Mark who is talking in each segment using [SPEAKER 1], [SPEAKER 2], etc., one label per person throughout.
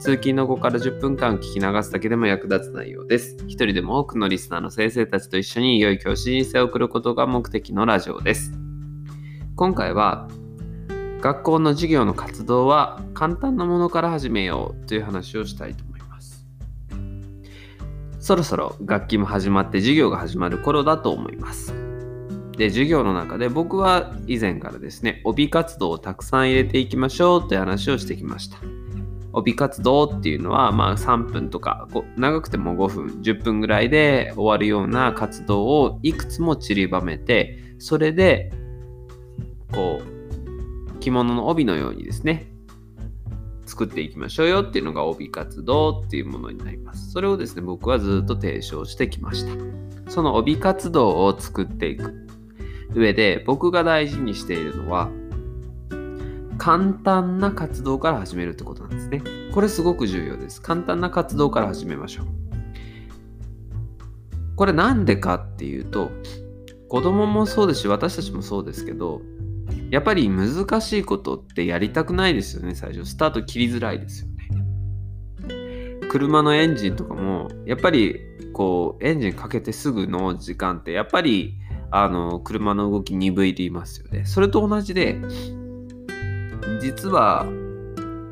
[SPEAKER 1] 通勤の後から10分間聞き流すだけでも役立つ内容です。一人でも多くのリスナーの先生たちと一緒に良い教師人生を送ることが目的のラジオです。今回は学校の授業の活動は簡単なものから始めようという話をしたいと思います。そろそろ学期も始まって授業が始まる頃だと思います。で、授業の中で僕は以前からですね、帯活動をたくさん入れていきましょうという話をしてきました。帯活動っていうのは、まあ、3分とか長くても5分10分ぐらいで終わるような活動をいくつも散りばめてそれでこう着物の帯のようにですね作っていきましょうよっていうのが帯活動っていうものになります。それをですね僕はずっと提唱してきました。その帯活動を作っていく上で僕が大事にしているのは簡単な活動から始めるってことなんですね。これすごく重要です。簡単な活動から始めましょう。これなんでかっていうと、子供もそうですし、私たちもそうですけど、やっぱり難しいことってやりたくないですよね、最初。スタート切りづらいですよね。車のエンジンとかも、やっぱりこう、エンジンかけてすぐの時間って、やっぱりあの車の動き鈍いりますよね。それと同じで、実は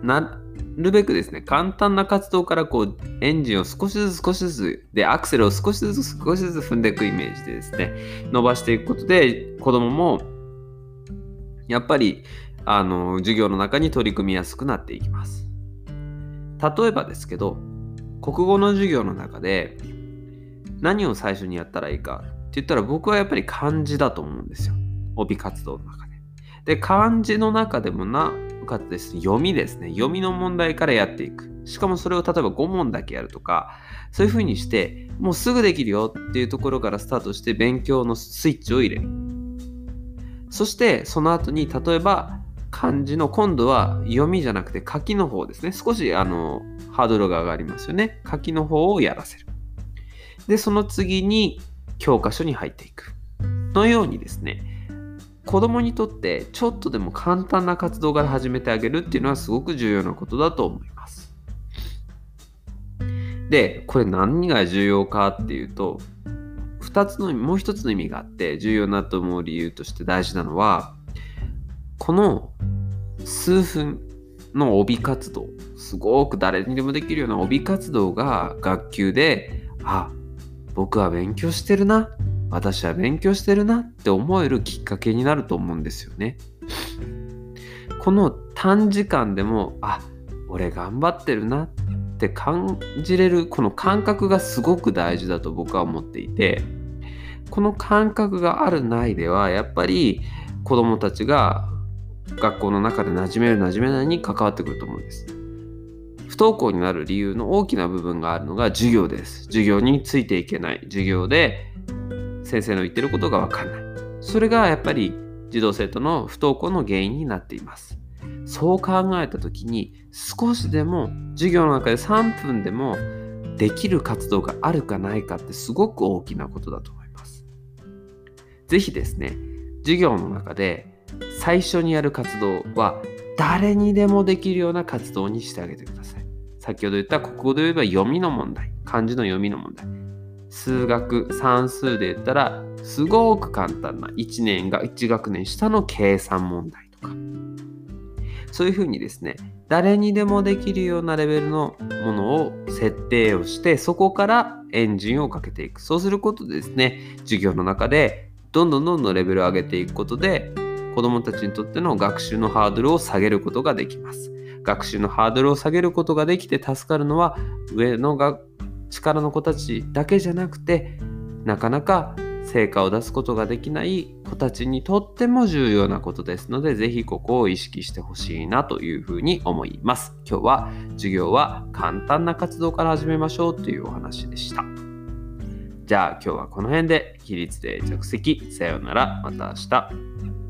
[SPEAKER 1] なるべくですね簡単な活動からこうエンジンを少しずつ少しずつでアクセルを少しずつ少しずつ踏んでいくイメージでですね伸ばしていくことで子供もやっぱりあの授業の中に取り組みやすくなっていきます。例えばですけど国語の授業の中で何を最初にやったらいいかって言ったら僕はやっぱり漢字だと思うんですよ。帯活動の中で。で、漢字の中でもなおかつです、読みですね。読みの問題からやっていく。しかもそれを例えば5問だけやるとか、そういうふうにして、もうすぐできるよっていうところからスタートして勉強のスイッチを入れる。そしてその後に例えば漢字の今度は読みじゃなくて書きの方ですね。少しあのハードルが上がりますよね。書きの方をやらせる。で、その次に教科書に入っていく。のようにですね、子供にとってちょっとでも簡単な活動から始めてあげるっていうのはすごく重要なことだと思います。で、これ何が重要かっていうと、2つのもう一つの意味があって重要なと思う理由として大事なのは、この数分の帯活動、すごく誰にでもできるような帯活動が学級で、あ、僕は勉強してるな私は勉強してるなって思えるきっかけになると思うんですよね。この短時間でもあ俺頑張ってるなって感じれるこの感覚がすごく大事だと僕は思っていてこの感覚があるないではやっぱり子どもたちが学校の中で馴染める馴染めないに関わってくると思うんです。不登校になる理由の大きな部分があるのが授業です。授業についていけない。授業で先生の言ってることが分かんない。それがやっぱり児童生徒の不登校の原因になっています。そう考えた時に少しでも授業の中で3分でもできる活動があるかないかってすごく大きなことだと思います。ぜひですね、授業の中で最初にやる活動は誰にでもできるような活動にしてあげてください。先ほど言った国語で言えば読みの問題、漢字の読みの問題。数学算数で言ったらすごく簡単な1年が1学年下の計算問題とか。そういうふうにですね誰にでもできるようなレベルのものを設定をしてそこからエンジンをかけていく。そうすることでですね授業の中でどんどんどんどんレベルを上げていくことで子どもたちにとっての学習のハードルを下げることができます。学習のハードルを下げることができて助かるのは上の学力の子たちだけじゃなくてなかなか成果を出すことができない子たちにとっても重要なことですのでぜひここを意識してほしいなというふうに思います。今日は授業は簡単な活動から始めましょうというお話でした。じゃあ今日はこの辺で起立で着席。さようなら。また明日。